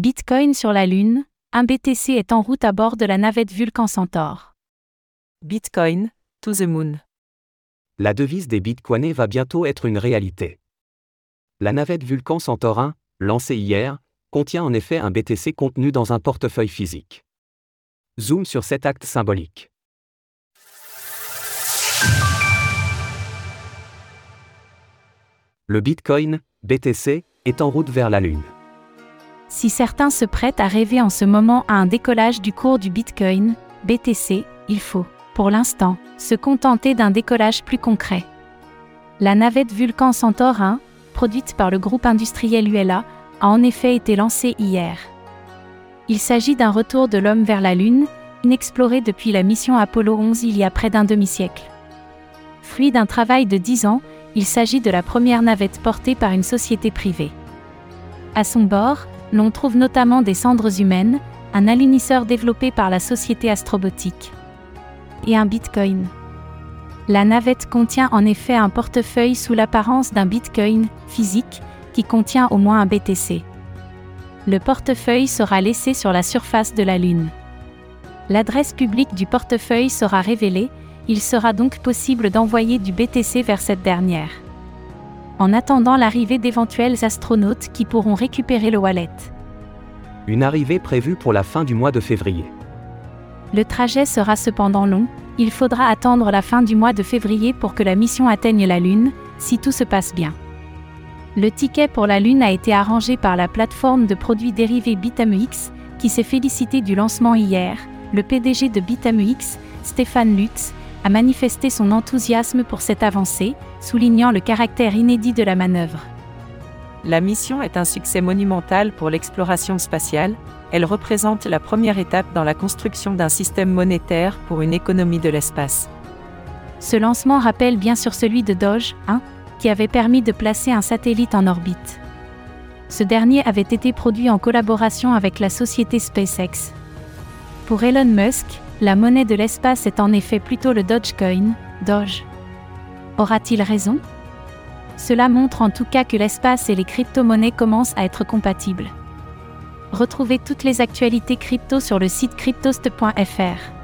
Bitcoin sur la Lune, un BTC est en route à bord de la navette Vulcan Centaur. Bitcoin, to the moon. La devise des bitcoinés va bientôt être une réalité. La navette Vulcan Centaur 1, lancée hier, contient en effet un BTC contenu dans un portefeuille physique. Zoom sur cet acte symbolique. Le Bitcoin, BTC, est en route vers la Lune. Si certains se prêtent à rêver en ce moment à un décollage du cours du Bitcoin, BTC, il faut, pour l'instant, se contenter d'un décollage plus concret. La navette Vulcan Centaur 1, produite par le groupe industriel ULA, a en effet été lancée hier. Il s'agit d'un retour de l'homme vers la Lune, inexploré depuis la mission Apollo 11 il y a près d'un demi-siècle. Fruit d'un travail de 10 ans, il s'agit de la première navette portée par une société privée. À son bord, l'on trouve notamment des cendres humaines, un alunisseur développé par la société Astrobotique et un bitcoin. La navette contient en effet un portefeuille sous l'apparence d'un bitcoin physique qui contient au moins un BTC. Le portefeuille sera laissé sur la surface de la Lune. L'adresse publique du portefeuille sera révélée, il sera donc possible d'envoyer du BTC vers cette dernière. En attendant l'arrivée d'éventuels astronautes qui pourront récupérer le wallet. Une arrivée prévue pour la fin du mois de février. Le trajet sera cependant long, il faudra attendre la fin du mois de février pour que la mission atteigne la Lune, si tout se passe bien. Le ticket pour la Lune a été arrangé par la plateforme de produits dérivés BitameX, qui s'est félicité du lancement hier. Le PDG de BitameX, Stéphane Lutz, a manifesté son enthousiasme pour cette avancée, soulignant le caractère inédit de la manœuvre. La mission est un succès monumental pour l'exploration spatiale, elle représente la première étape dans la construction d'un système monétaire pour une économie de l'espace. Ce lancement rappelle bien sûr celui de Doge 1, qui avait permis de placer un satellite en orbite. Ce dernier avait été produit en collaboration avec la société SpaceX. Pour Elon Musk, la monnaie de l'espace est en effet plutôt le Dogecoin, Doge. Aura-t-il raison? Cela montre en tout cas que l'espace et les crypto-monnaies commencent à être compatibles. Retrouvez toutes les actualités crypto sur le site cryptost.fr.